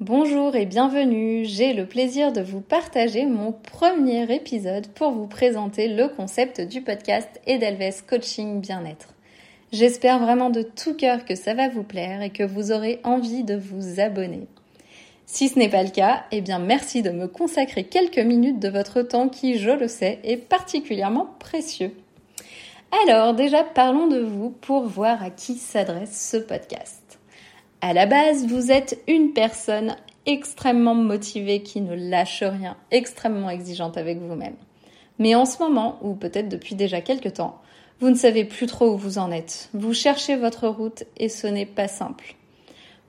Bonjour et bienvenue, j'ai le plaisir de vous partager mon premier épisode pour vous présenter le concept du podcast Edelweiss Coaching Bien-être. J'espère vraiment de tout cœur que ça va vous plaire et que vous aurez envie de vous abonner. Si ce n'est pas le cas, eh bien merci de me consacrer quelques minutes de votre temps qui, je le sais, est particulièrement précieux. Alors déjà parlons de vous pour voir à qui s'adresse ce podcast. À la base, vous êtes une personne extrêmement motivée qui ne lâche rien, extrêmement exigeante avec vous-même. Mais en ce moment, ou peut-être depuis déjà quelques temps, vous ne savez plus trop où vous en êtes. Vous cherchez votre route et ce n'est pas simple.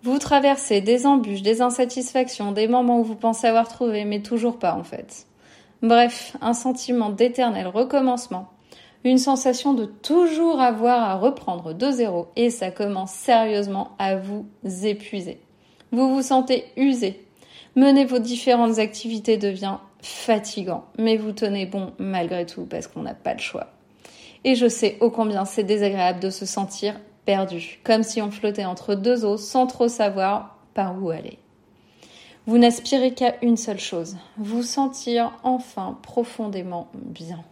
Vous traversez des embûches, des insatisfactions, des moments où vous pensez avoir trouvé, mais toujours pas en fait. Bref, un sentiment d'éternel recommencement une sensation de toujours avoir à reprendre de zéro et ça commence sérieusement à vous épuiser. Vous vous sentez usé. Mener vos différentes activités devient fatigant, mais vous tenez bon malgré tout parce qu'on n'a pas le choix. Et je sais ô combien c'est désagréable de se sentir perdu, comme si on flottait entre deux eaux sans trop savoir par où aller. Vous n'aspirez qu'à une seule chose, vous sentir enfin profondément bien.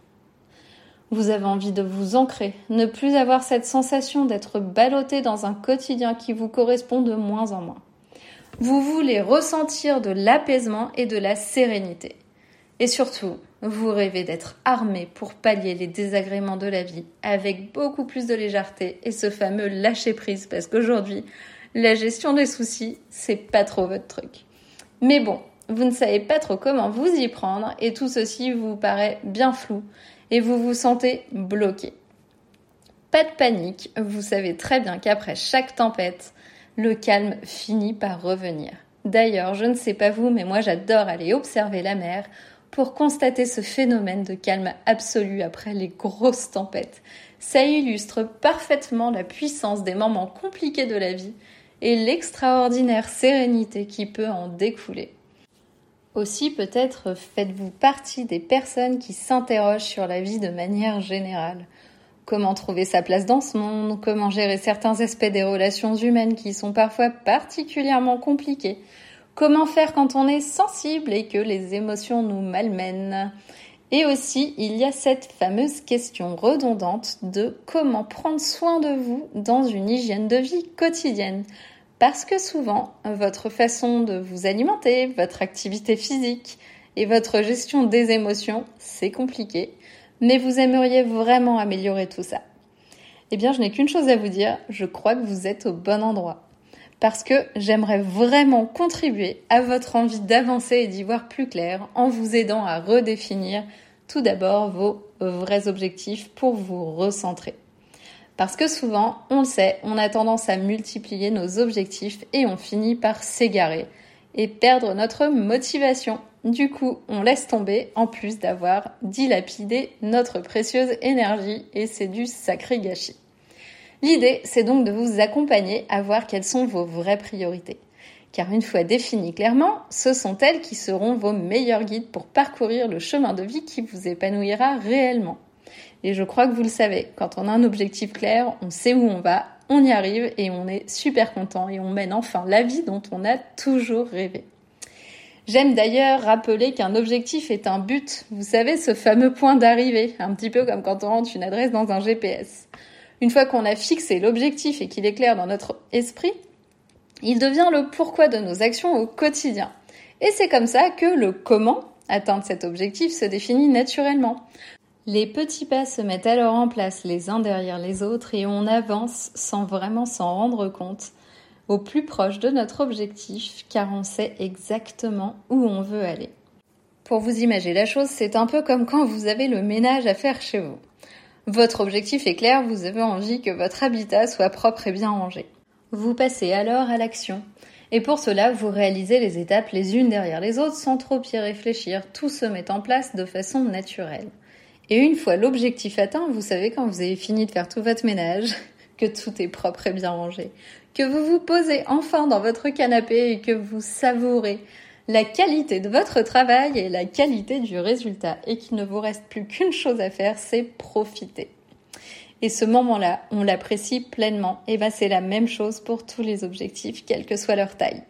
Vous avez envie de vous ancrer, ne plus avoir cette sensation d'être ballotté dans un quotidien qui vous correspond de moins en moins. Vous voulez ressentir de l'apaisement et de la sérénité. Et surtout, vous rêvez d'être armé pour pallier les désagréments de la vie avec beaucoup plus de légèreté et ce fameux lâcher prise parce qu'aujourd'hui, la gestion des soucis, c'est pas trop votre truc. Mais bon, vous ne savez pas trop comment vous y prendre et tout ceci vous paraît bien flou et vous vous sentez bloqué. Pas de panique, vous savez très bien qu'après chaque tempête, le calme finit par revenir. D'ailleurs, je ne sais pas vous, mais moi j'adore aller observer la mer pour constater ce phénomène de calme absolu après les grosses tempêtes. Ça illustre parfaitement la puissance des moments compliqués de la vie et l'extraordinaire sérénité qui peut en découler. Aussi, peut-être faites-vous partie des personnes qui s'interrogent sur la vie de manière générale. Comment trouver sa place dans ce monde, comment gérer certains aspects des relations humaines qui sont parfois particulièrement compliqués, comment faire quand on est sensible et que les émotions nous malmènent. Et aussi, il y a cette fameuse question redondante de comment prendre soin de vous dans une hygiène de vie quotidienne. Parce que souvent, votre façon de vous alimenter, votre activité physique et votre gestion des émotions, c'est compliqué, mais vous aimeriez vraiment améliorer tout ça. Eh bien, je n'ai qu'une chose à vous dire, je crois que vous êtes au bon endroit. Parce que j'aimerais vraiment contribuer à votre envie d'avancer et d'y voir plus clair en vous aidant à redéfinir tout d'abord vos vrais objectifs pour vous recentrer. Parce que souvent, on le sait, on a tendance à multiplier nos objectifs et on finit par s'égarer et perdre notre motivation. Du coup, on laisse tomber en plus d'avoir dilapidé notre précieuse énergie et c'est du sacré gâchis. L'idée, c'est donc de vous accompagner à voir quelles sont vos vraies priorités. Car une fois définies clairement, ce sont elles qui seront vos meilleurs guides pour parcourir le chemin de vie qui vous épanouira réellement. Et je crois que vous le savez, quand on a un objectif clair, on sait où on va, on y arrive et on est super content et on mène enfin la vie dont on a toujours rêvé. J'aime d'ailleurs rappeler qu'un objectif est un but. Vous savez, ce fameux point d'arrivée, un petit peu comme quand on rentre une adresse dans un GPS. Une fois qu'on a fixé l'objectif et qu'il est clair dans notre esprit, il devient le pourquoi de nos actions au quotidien. Et c'est comme ça que le comment atteindre cet objectif se définit naturellement. Les petits pas se mettent alors en place les uns derrière les autres et on avance sans vraiment s'en rendre compte au plus proche de notre objectif car on sait exactement où on veut aller. Pour vous imaginer la chose, c'est un peu comme quand vous avez le ménage à faire chez vous. Votre objectif est clair, vous avez envie que votre habitat soit propre et bien rangé. Vous passez alors à l'action. Et pour cela, vous réalisez les étapes les unes derrière les autres sans trop y réfléchir. Tout se met en place de façon naturelle. Et une fois l'objectif atteint, vous savez quand vous avez fini de faire tout votre ménage, que tout est propre et bien rangé, que vous vous posez enfin dans votre canapé et que vous savourez la qualité de votre travail et la qualité du résultat et qu'il ne vous reste plus qu'une chose à faire, c'est profiter. Et ce moment-là, on l'apprécie pleinement. Et ben, c'est la même chose pour tous les objectifs, quelle que soit leur taille.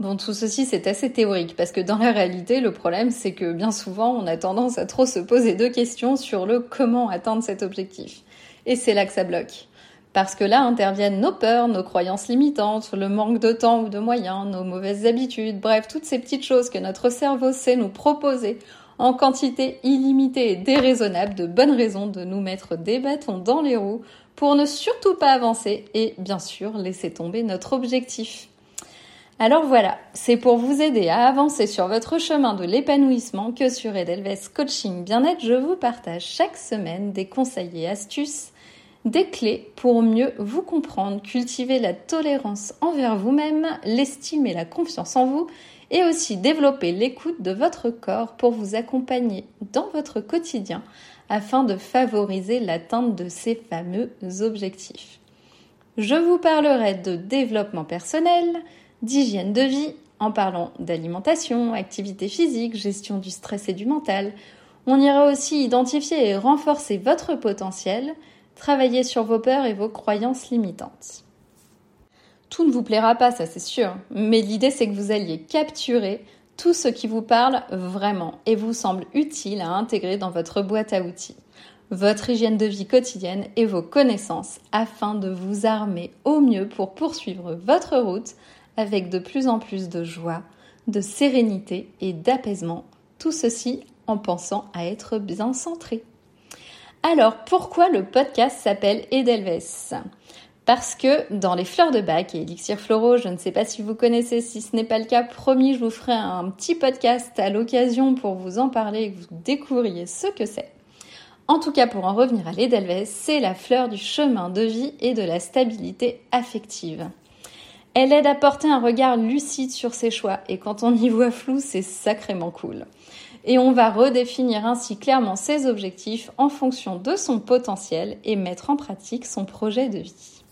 Bon, tout ceci, c'est assez théorique, parce que dans la réalité, le problème, c'est que bien souvent, on a tendance à trop se poser deux questions sur le comment atteindre cet objectif. Et c'est là que ça bloque. Parce que là interviennent nos peurs, nos croyances limitantes, le manque de temps ou de moyens, nos mauvaises habitudes, bref, toutes ces petites choses que notre cerveau sait nous proposer en quantité illimitée et déraisonnable de bonnes raisons de nous mettre des bâtons dans les roues pour ne surtout pas avancer et bien sûr laisser tomber notre objectif. Alors voilà, c'est pour vous aider à avancer sur votre chemin de l'épanouissement que sur Edelweiss Coaching Bien-être, je vous partage chaque semaine des conseils et astuces, des clés pour mieux vous comprendre, cultiver la tolérance envers vous-même, l'estime et la confiance en vous, et aussi développer l'écoute de votre corps pour vous accompagner dans votre quotidien afin de favoriser l'atteinte de ces fameux objectifs. Je vous parlerai de développement personnel, d'hygiène de vie en parlant d'alimentation, activité physique, gestion du stress et du mental. On ira aussi identifier et renforcer votre potentiel, travailler sur vos peurs et vos croyances limitantes. Tout ne vous plaira pas, ça c'est sûr, mais l'idée c'est que vous alliez capturer tout ce qui vous parle vraiment et vous semble utile à intégrer dans votre boîte à outils, votre hygiène de vie quotidienne et vos connaissances afin de vous armer au mieux pour poursuivre votre route avec de plus en plus de joie, de sérénité et d'apaisement, tout ceci en pensant à être bien centré. Alors, pourquoi le podcast s'appelle Edelweiss? Parce que dans les fleurs de bac et élixir floraux, je ne sais pas si vous connaissez, si ce n'est pas le cas, promis, je vous ferai un petit podcast à l'occasion pour vous en parler et que vous découvriez ce que c'est. En tout cas, pour en revenir à l'Edelweiss, c'est la fleur du chemin de vie et de la stabilité affective. Elle aide à porter un regard lucide sur ses choix et quand on y voit flou, c'est sacrément cool. Et on va redéfinir ainsi clairement ses objectifs en fonction de son potentiel et mettre en pratique son projet de vie.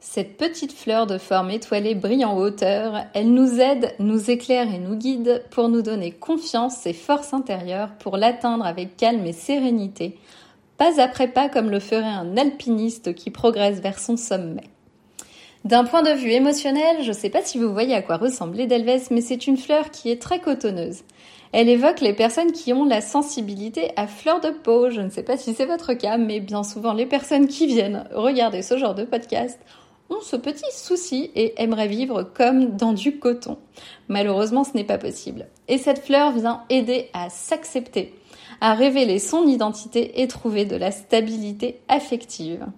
Cette petite fleur de forme étoilée brille en hauteur, elle nous aide, nous éclaire et nous guide pour nous donner confiance et force intérieure pour l'atteindre avec calme et sérénité, pas après pas comme le ferait un alpiniste qui progresse vers son sommet. D'un point de vue émotionnel, je ne sais pas si vous voyez à quoi ressemble l'Edelweiss, mais c'est une fleur qui est très cotonneuse. Elle évoque les personnes qui ont la sensibilité à fleur de peau. Je ne sais pas si c'est votre cas, mais bien souvent les personnes qui viennent regarder ce genre de podcast ont ce petit souci et aimeraient vivre comme dans du coton. Malheureusement, ce n'est pas possible. Et cette fleur vient aider à s'accepter, à révéler son identité et trouver de la stabilité affective.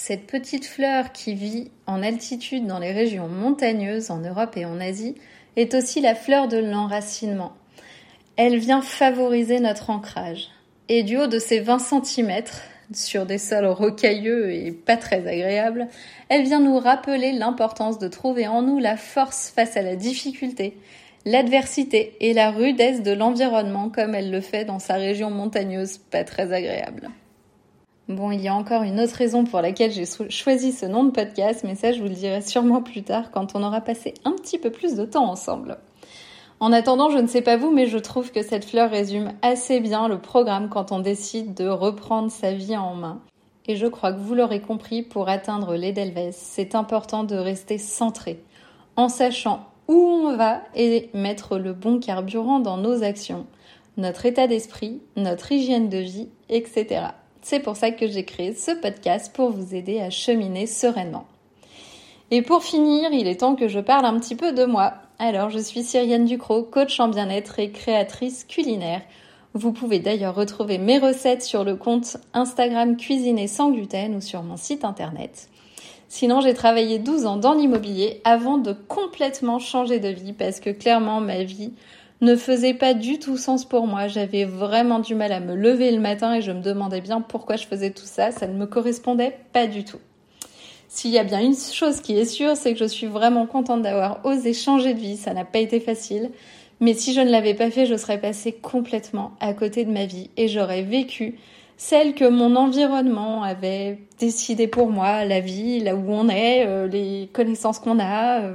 Cette petite fleur qui vit en altitude dans les régions montagneuses en Europe et en Asie est aussi la fleur de l'enracinement. Elle vient favoriser notre ancrage. Et du haut de ses 20 cm, sur des sols rocailleux et pas très agréables, elle vient nous rappeler l'importance de trouver en nous la force face à la difficulté, l'adversité et la rudesse de l'environnement comme elle le fait dans sa région montagneuse pas très agréable. Bon, il y a encore une autre raison pour laquelle j'ai choisi ce nom de podcast, mais ça je vous le dirai sûrement plus tard quand on aura passé un petit peu plus de temps ensemble. En attendant, je ne sais pas vous, mais je trouve que cette fleur résume assez bien le programme quand on décide de reprendre sa vie en main. Et je crois que vous l'aurez compris, pour atteindre l'Edelweiss, c'est important de rester centré, en sachant où on va et mettre le bon carburant dans nos actions, notre état d'esprit, notre hygiène de vie, etc. C'est pour ça que j'ai créé ce podcast pour vous aider à cheminer sereinement. Et pour finir, il est temps que je parle un petit peu de moi. Alors, je suis Cyrienne Ducrot, coach en bien-être et créatrice culinaire. Vous pouvez d'ailleurs retrouver mes recettes sur le compte Instagram Cuisiner sans gluten ou sur mon site internet. Sinon, j'ai travaillé 12 ans dans l'immobilier avant de complètement changer de vie parce que clairement ma vie ne faisait pas du tout sens pour moi. J'avais vraiment du mal à me lever le matin et je me demandais bien pourquoi je faisais tout ça. Ça ne me correspondait pas du tout. S'il y a bien une chose qui est sûre, c'est que je suis vraiment contente d'avoir osé changer de vie. Ça n'a pas été facile. Mais si je ne l'avais pas fait, je serais passée complètement à côté de ma vie et j'aurais vécu celle que mon environnement avait décidé pour moi, la vie, là où on est, euh, les connaissances qu'on a. Euh,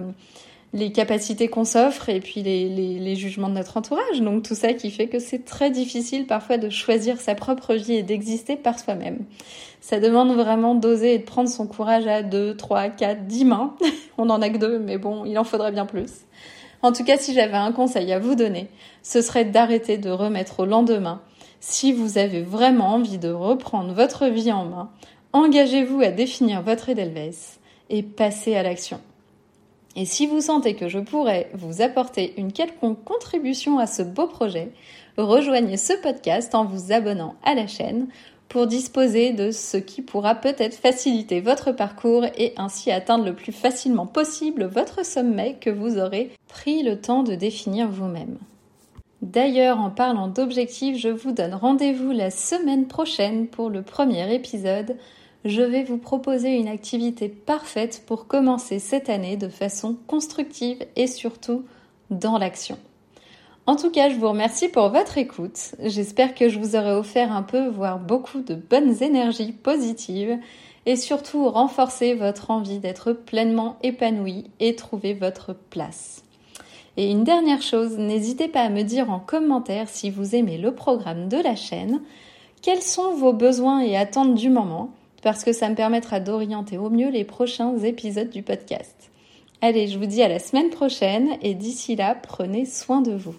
les capacités qu'on s'offre et puis les, jugements de notre entourage. Donc tout ça qui fait que c'est très difficile parfois de choisir sa propre vie et d'exister par soi-même. Ça demande vraiment d'oser et de prendre son courage à 2, 3, 4, 10 mains. On en a que deux, mais bon, il en faudrait bien plus. En tout cas, si j'avais un conseil à vous donner, ce serait d'arrêter de remettre au lendemain. Si vous avez vraiment envie de reprendre votre vie en main, engagez-vous à définir votre Edelweiss et passez à l'action. Et si vous sentez que je pourrais vous apporter une quelconque contribution à ce beau projet, rejoignez ce podcast en vous abonnant à la chaîne pour disposer de ce qui pourra peut-être faciliter votre parcours et ainsi atteindre le plus facilement possible votre sommet que vous aurez pris le temps de définir vous-même. D'ailleurs, en parlant d'objectifs, je vous donne rendez-vous la semaine prochaine pour le premier épisode je vais vous proposer une activité parfaite pour commencer cette année de façon constructive et surtout dans l'action. En tout cas, je vous remercie pour votre écoute. J'espère que je vous aurai offert un peu, voire beaucoup de bonnes énergies positives et surtout renforcer votre envie d'être pleinement épanoui et trouver votre place. Et une dernière chose, n'hésitez pas à me dire en commentaire si vous aimez le programme de la chaîne, quels sont vos besoins et attentes du moment? Parce que ça me permettra d'orienter au mieux les prochains épisodes du podcast. Allez, je vous dis à la semaine prochaine et d'ici là, prenez soin de vous.